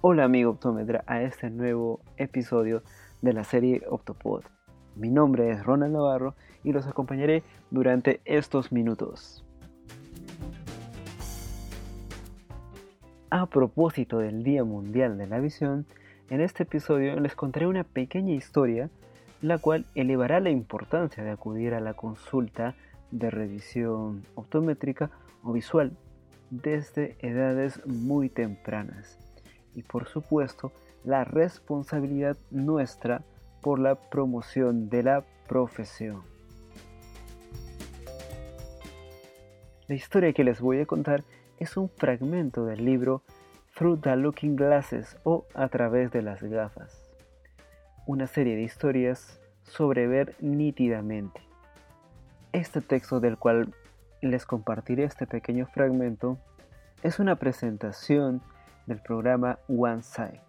Hola amigo optómetra a este nuevo episodio de la serie Optopod. Mi nombre es Ronald Navarro y los acompañaré durante estos minutos. A propósito del Día Mundial de la Visión, en este episodio les contaré una pequeña historia la cual elevará la importancia de acudir a la consulta de revisión optométrica o visual desde edades muy tempranas y por supuesto la responsabilidad nuestra por la promoción de la profesión. La historia que les voy a contar es un fragmento del libro Through the Looking Glasses o A través de las gafas, una serie de historias sobre ver nítidamente. Este texto del cual les compartiré este pequeño fragmento es una presentación del programa One Side.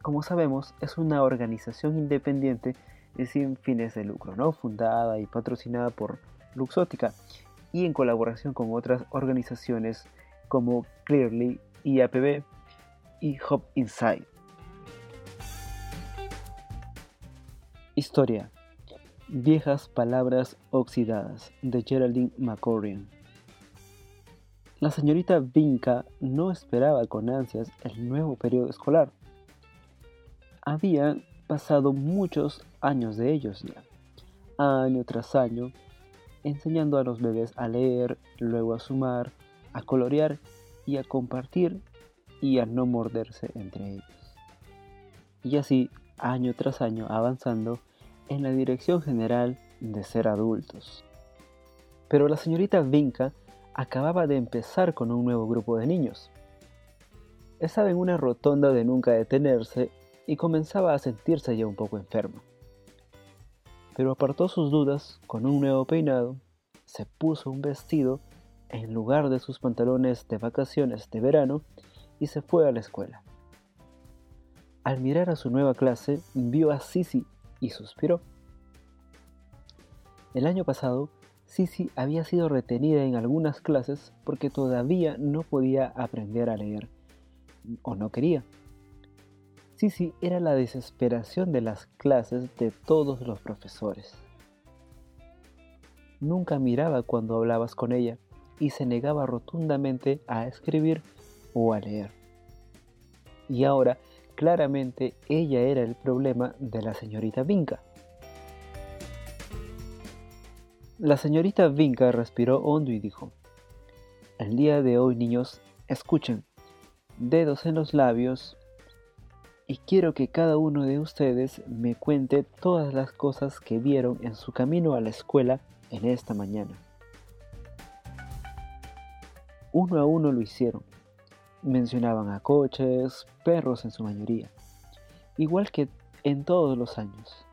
Como sabemos, es una organización independiente y sin fines de lucro, ¿no? fundada y patrocinada por Luxótica y en colaboración con otras organizaciones como Clearly, IAPB y Hop Inside. Historia Viejas palabras oxidadas de Geraldine McCorrion. La señorita Vinca no esperaba con ansias el nuevo periodo escolar. Había pasado muchos años de ellos ya, año tras año, enseñando a los bebés a leer, luego a sumar, a colorear y a compartir y a no morderse entre ellos. Y así, año tras año, avanzando en la dirección general de ser adultos. Pero la señorita Vinca acababa de empezar con un nuevo grupo de niños. Estaba en una rotonda de nunca detenerse y comenzaba a sentirse ya un poco enferma. Pero apartó sus dudas con un nuevo peinado, se puso un vestido en lugar de sus pantalones de vacaciones de verano y se fue a la escuela. Al mirar a su nueva clase, vio a Sisi y suspiró. El año pasado, Sisi había sido retenida en algunas clases porque todavía no podía aprender a leer, o no quería. Sisi era la desesperación de las clases de todos los profesores. Nunca miraba cuando hablabas con ella y se negaba rotundamente a escribir o a leer. Y ahora Claramente ella era el problema de la señorita Vinca. La señorita Vinca respiró hondo y dijo, El día de hoy, niños, escuchen, dedos en los labios, y quiero que cada uno de ustedes me cuente todas las cosas que vieron en su camino a la escuela en esta mañana. Uno a uno lo hicieron mencionaban a coches, perros en su mayoría, igual que en todos los años.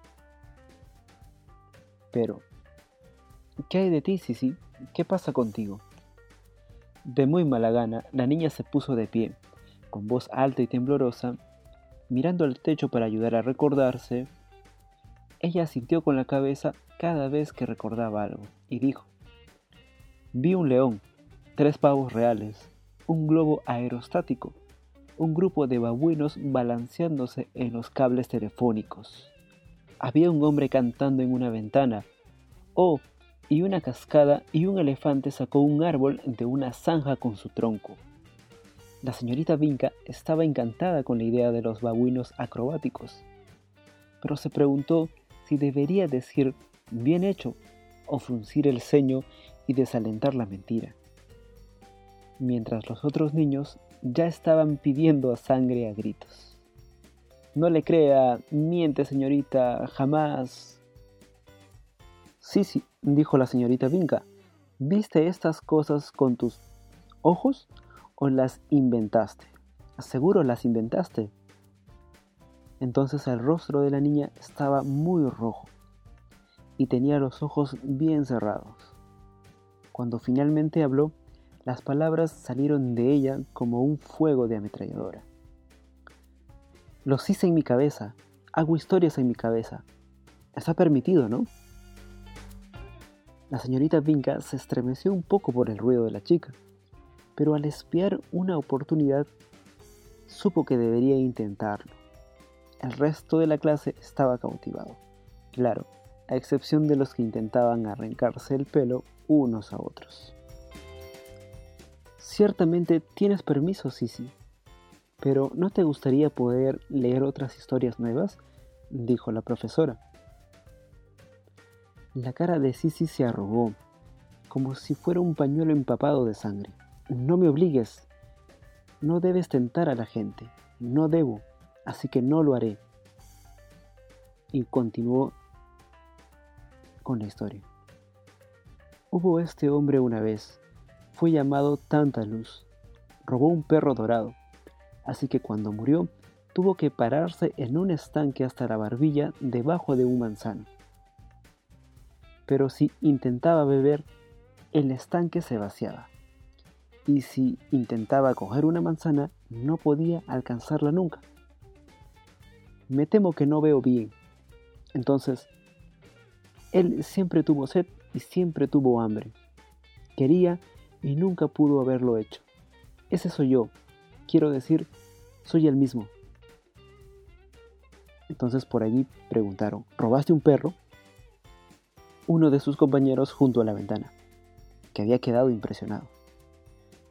Pero, ¿qué hay de ti, Sisi? ¿Qué pasa contigo? De muy mala gana, la niña se puso de pie, con voz alta y temblorosa, mirando al techo para ayudar a recordarse. Ella sintió con la cabeza cada vez que recordaba algo, y dijo, Vi un león, tres pavos reales, un globo aerostático, un grupo de babuinos balanceándose en los cables telefónicos. Había un hombre cantando en una ventana. Oh, y una cascada y un elefante sacó un árbol de una zanja con su tronco. La señorita Vinca estaba encantada con la idea de los babuinos acrobáticos, pero se preguntó si debería decir bien hecho o fruncir el ceño y desalentar la mentira mientras los otros niños ya estaban pidiendo a sangre a gritos. No le crea, miente señorita, jamás. Sí, sí, dijo la señorita Vinca. ¿Viste estas cosas con tus ojos o las inventaste? Seguro las inventaste. Entonces el rostro de la niña estaba muy rojo y tenía los ojos bien cerrados. Cuando finalmente habló, las palabras salieron de ella como un fuego de ametralladora. Los hice en mi cabeza, hago historias en mi cabeza. Está permitido, ¿no? La señorita Vinca se estremeció un poco por el ruido de la chica, pero al espiar una oportunidad supo que debería intentarlo. El resto de la clase estaba cautivado. Claro, a excepción de los que intentaban arrancarse el pelo unos a otros. Ciertamente tienes permiso, Sisi, pero ¿no te gustaría poder leer otras historias nuevas? dijo la profesora. La cara de Sisi se arrugó, como si fuera un pañuelo empapado de sangre. No me obligues. No debes tentar a la gente. No debo, así que no lo haré. Y continuó con la historia. Hubo este hombre una vez, fue llamado Tanta Luz, robó un perro dorado, así que cuando murió tuvo que pararse en un estanque hasta la barbilla debajo de un manzano. Pero si intentaba beber, el estanque se vaciaba. Y si intentaba coger una manzana, no podía alcanzarla nunca. Me temo que no veo bien. Entonces, él siempre tuvo sed y siempre tuvo hambre. Quería y nunca pudo haberlo hecho. Ese soy yo. Quiero decir, soy el mismo. Entonces por allí preguntaron, ¿robaste un perro? Uno de sus compañeros junto a la ventana, que había quedado impresionado.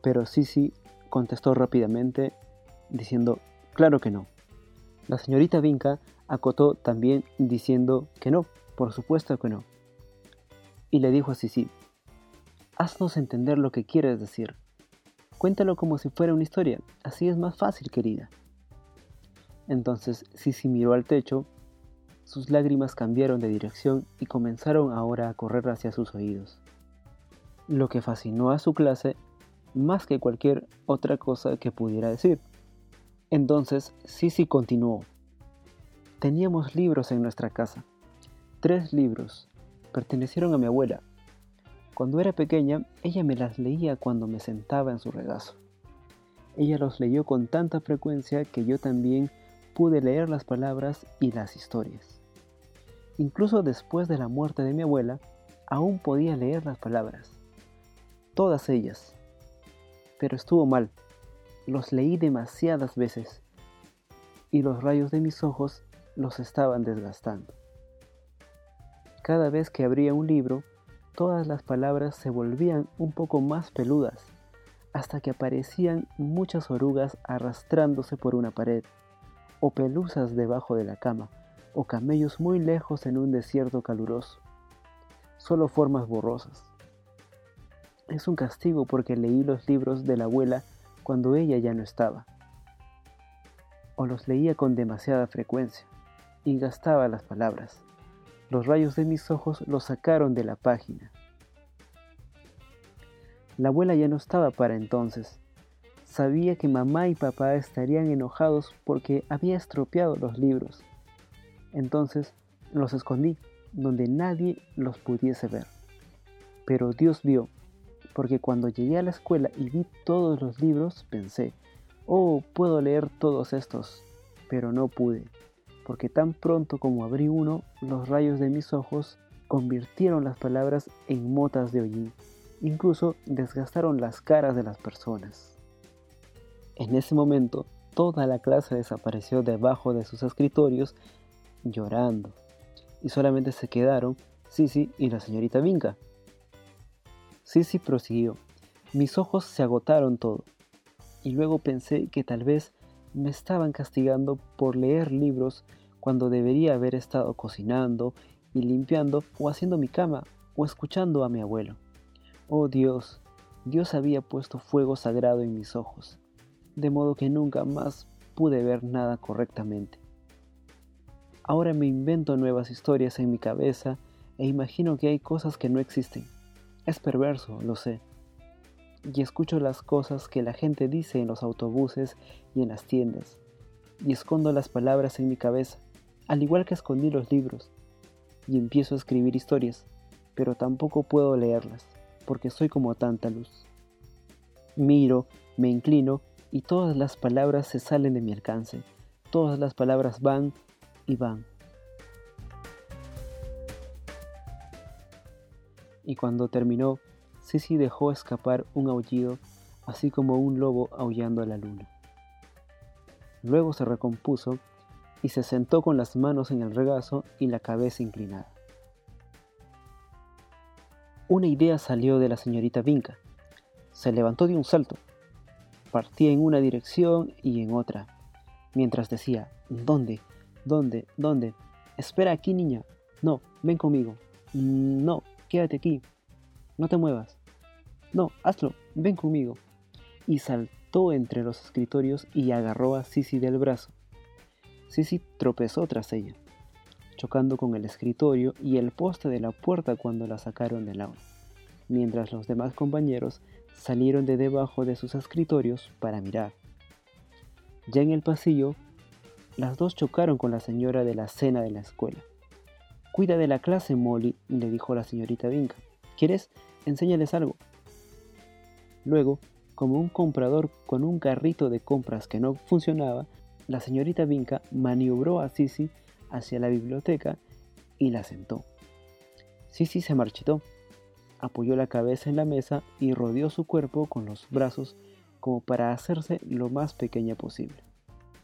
Pero Sisi contestó rápidamente diciendo, claro que no. La señorita Vinca acotó también diciendo que no, por supuesto que no. Y le dijo a Sisi, haznos entender lo que quieres decir. Cuéntalo como si fuera una historia, así es más fácil, querida. Entonces Sisi miró al techo, sus lágrimas cambiaron de dirección y comenzaron ahora a correr hacia sus oídos. Lo que fascinó a su clase más que cualquier otra cosa que pudiera decir. Entonces Sisi continuó. Teníamos libros en nuestra casa. Tres libros. Pertenecieron a mi abuela. Cuando era pequeña, ella me las leía cuando me sentaba en su regazo. Ella los leyó con tanta frecuencia que yo también pude leer las palabras y las historias. Incluso después de la muerte de mi abuela, aún podía leer las palabras. Todas ellas. Pero estuvo mal. Los leí demasiadas veces y los rayos de mis ojos los estaban desgastando. Cada vez que abría un libro, todas las palabras se volvían un poco más peludas, hasta que aparecían muchas orugas arrastrándose por una pared o pelusas debajo de la cama, o camellos muy lejos en un desierto caluroso. Solo formas borrosas. Es un castigo porque leí los libros de la abuela cuando ella ya no estaba. O los leía con demasiada frecuencia y gastaba las palabras. Los rayos de mis ojos los sacaron de la página. La abuela ya no estaba para entonces, Sabía que mamá y papá estarían enojados porque había estropeado los libros. Entonces los escondí donde nadie los pudiese ver. Pero Dios vio, porque cuando llegué a la escuela y vi todos los libros, pensé, oh, puedo leer todos estos, pero no pude, porque tan pronto como abrí uno, los rayos de mis ojos convirtieron las palabras en motas de hollín, incluso desgastaron las caras de las personas. En ese momento, toda la clase desapareció debajo de sus escritorios llorando, y solamente se quedaron Sisi y la señorita Vinca. Sisi prosiguió, mis ojos se agotaron todo, y luego pensé que tal vez me estaban castigando por leer libros cuando debería haber estado cocinando y limpiando o haciendo mi cama o escuchando a mi abuelo. Oh Dios, Dios había puesto fuego sagrado en mis ojos de modo que nunca más pude ver nada correctamente. Ahora me invento nuevas historias en mi cabeza e imagino que hay cosas que no existen. Es perverso, lo sé. Y escucho las cosas que la gente dice en los autobuses y en las tiendas. Y escondo las palabras en mi cabeza, al igual que escondí los libros. Y empiezo a escribir historias, pero tampoco puedo leerlas, porque soy como tanta luz. Miro, me inclino y todas las palabras se salen de mi alcance. Todas las palabras van y van. Y cuando terminó, Sisi dejó escapar un aullido, así como un lobo aullando a la luna. Luego se recompuso y se sentó con las manos en el regazo y la cabeza inclinada. Una idea salió de la señorita Vinca. Se levantó de un salto. Partía en una dirección y en otra, mientras decía, ¿dónde? ¿Dónde? ¿Dónde? Espera aquí, niña. No, ven conmigo. No, quédate aquí. No te muevas. No, hazlo, ven conmigo. Y saltó entre los escritorios y agarró a Sisi del brazo. Sisi tropezó tras ella, chocando con el escritorio y el poste de la puerta cuando la sacaron del aula, mientras los demás compañeros salieron de debajo de sus escritorios para mirar. Ya en el pasillo, las dos chocaron con la señora de la cena de la escuela. Cuida de la clase, Molly, le dijo la señorita Vinca. ¿Quieres? Enséñales algo. Luego, como un comprador con un carrito de compras que no funcionaba, la señorita Vinca maniobró a Sisi hacia la biblioteca y la sentó. Sisi se marchitó, apoyó la cabeza en la mesa y rodeó su cuerpo con los brazos como para hacerse lo más pequeña posible.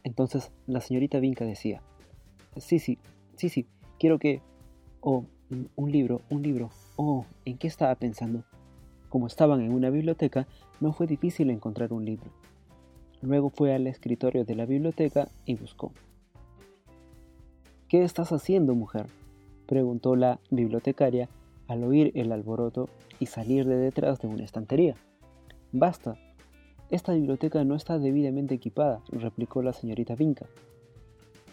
Entonces la señorita Vinca decía, Sisi, Sisi, quiero que... Oh, un libro, un libro. Oh, ¿en qué estaba pensando? Como estaban en una biblioteca, no fue difícil encontrar un libro. Luego fue al escritorio de la biblioteca y buscó. ¿Qué estás haciendo, mujer? preguntó la bibliotecaria al oír el alboroto y salir de detrás de una estantería. Basta. Esta biblioteca no está debidamente equipada, replicó la señorita Vinca.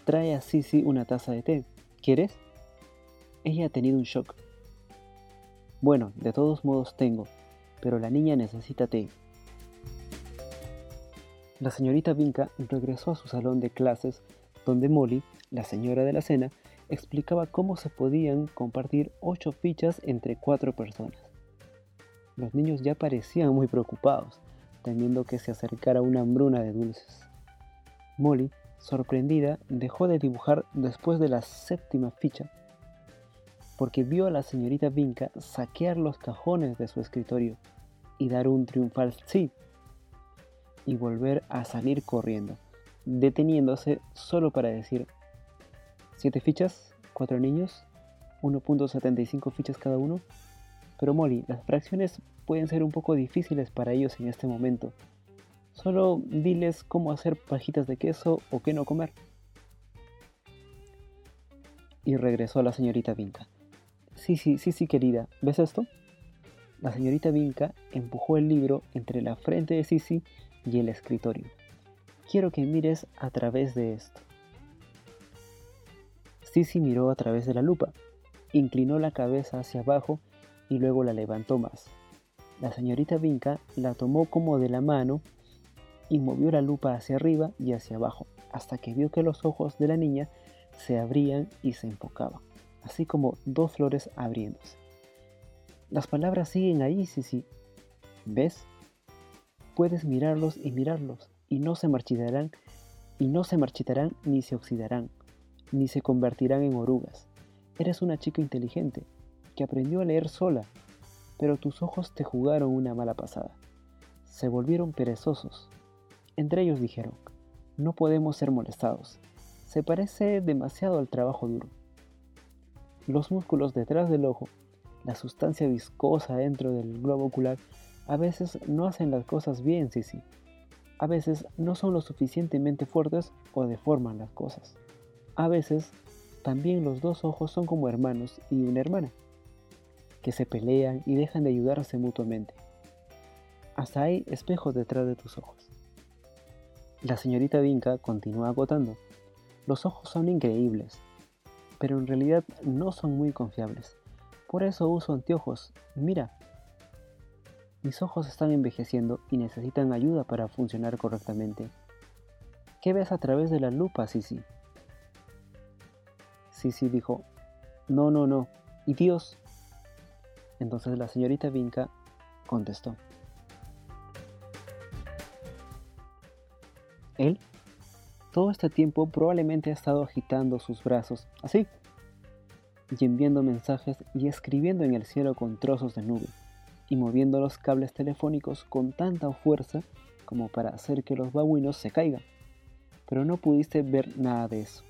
Trae a Sisi una taza de té. ¿Quieres? Ella ha tenido un shock. Bueno, de todos modos tengo, pero la niña necesita té. La señorita Vinca regresó a su salón de clases, donde Molly, la señora de la cena, explicaba cómo se podían compartir ocho fichas entre cuatro personas. Los niños ya parecían muy preocupados, temiendo que se acercara una hambruna de dulces. Molly, sorprendida, dejó de dibujar después de la séptima ficha porque vio a la señorita Vinca saquear los cajones de su escritorio y dar un triunfal sí y volver a salir corriendo, deteniéndose solo para decir, ¿siete fichas? ¿Cuatro niños? ¿1.75 fichas cada uno? Pero Molly, las fracciones pueden ser un poco difíciles para ellos en este momento. Solo diles cómo hacer pajitas de queso o qué no comer. Y regresó la señorita Vinca. Sí, sí, sí, querida. ¿Ves esto? La señorita Vinca empujó el libro entre la frente de Sisi y el escritorio. Quiero que mires a través de esto. Sisi miró a través de la lupa, inclinó la cabeza hacia abajo y luego la levantó más. La señorita Vinca la tomó como de la mano y movió la lupa hacia arriba y hacia abajo, hasta que vio que los ojos de la niña se abrían y se enfocaban así como dos flores abriéndose. Las palabras siguen ahí, sí. ¿Ves? Puedes mirarlos y mirarlos, y no se marchitarán, y no se marchitarán ni se oxidarán, ni se convertirán en orugas. Eres una chica inteligente, que aprendió a leer sola, pero tus ojos te jugaron una mala pasada. Se volvieron perezosos. Entre ellos dijeron, no podemos ser molestados. Se parece demasiado al trabajo duro. Los músculos detrás del ojo, la sustancia viscosa dentro del globo ocular, a veces no hacen las cosas bien, sí, sí. A veces no son lo suficientemente fuertes o deforman las cosas. A veces también los dos ojos son como hermanos y una hermana, que se pelean y dejan de ayudarse mutuamente. Hasta hay espejos detrás de tus ojos. La señorita Vinca continúa agotando. Los ojos son increíbles, pero en realidad no son muy confiables. Por eso uso anteojos. Mira, mis ojos están envejeciendo y necesitan ayuda para funcionar correctamente. ¿Qué ves a través de la lupa, Sisi? Sisi dijo, no, no, no. ¿Y Dios? Entonces la señorita Vinca contestó. Él todo este tiempo probablemente ha estado agitando sus brazos, así, y enviando mensajes y escribiendo en el cielo con trozos de nube, y moviendo los cables telefónicos con tanta fuerza como para hacer que los babuinos se caigan. pero no pudiste ver nada de eso.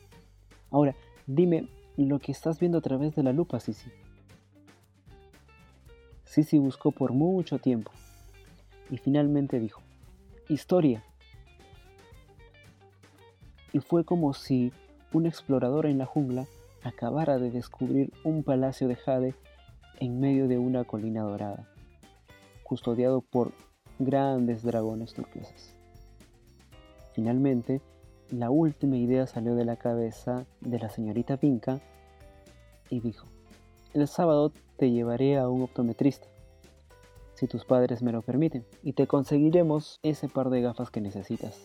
Ahora, dime lo que estás viendo a través de la lupa, Sisi. Sisi buscó por mucho tiempo y finalmente dijo, historia. Y fue como si un explorador en la jungla acabara de descubrir un palacio de jade en medio de una colina dorada, custodiado por grandes dragones turquesas. Finalmente, la última idea salió de la cabeza de la señorita Pinca y dijo, el sábado te llevaré a un optometrista, si tus padres me lo permiten, y te conseguiremos ese par de gafas que necesitas.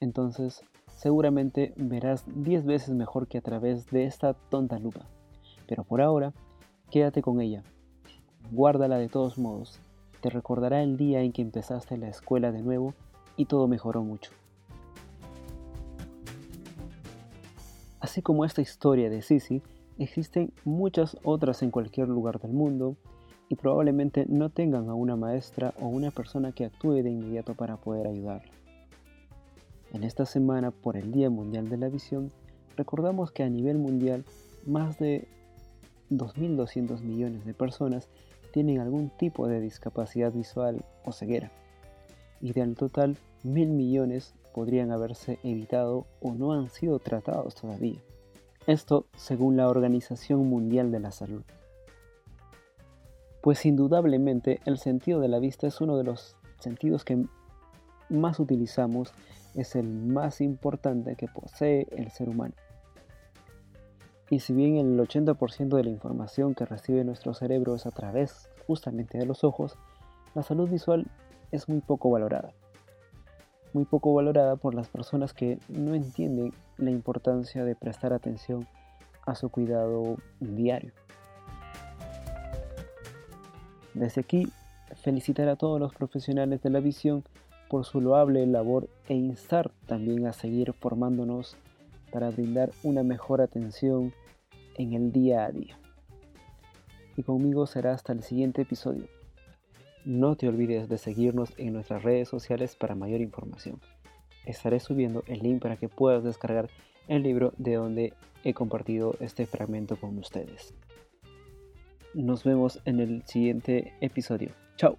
Entonces, seguramente verás 10 veces mejor que a través de esta tonta lupa. Pero por ahora, quédate con ella. Guárdala de todos modos. Te recordará el día en que empezaste la escuela de nuevo y todo mejoró mucho. Así como esta historia de Sisi, existen muchas otras en cualquier lugar del mundo y probablemente no tengan a una maestra o una persona que actúe de inmediato para poder ayudarla. En esta semana, por el Día Mundial de la Visión, recordamos que a nivel mundial más de 2.200 millones de personas tienen algún tipo de discapacidad visual o ceguera. Y del total, mil millones podrían haberse evitado o no han sido tratados todavía. Esto según la Organización Mundial de la Salud. Pues indudablemente el sentido de la vista es uno de los sentidos que más utilizamos es el más importante que posee el ser humano. Y si bien el 80% de la información que recibe nuestro cerebro es a través justamente de los ojos, la salud visual es muy poco valorada. Muy poco valorada por las personas que no entienden la importancia de prestar atención a su cuidado diario. Desde aquí, felicitar a todos los profesionales de la visión por su loable labor e instar también a seguir formándonos para brindar una mejor atención en el día a día. Y conmigo será hasta el siguiente episodio. No te olvides de seguirnos en nuestras redes sociales para mayor información. Estaré subiendo el link para que puedas descargar el libro de donde he compartido este fragmento con ustedes. Nos vemos en el siguiente episodio. Chao.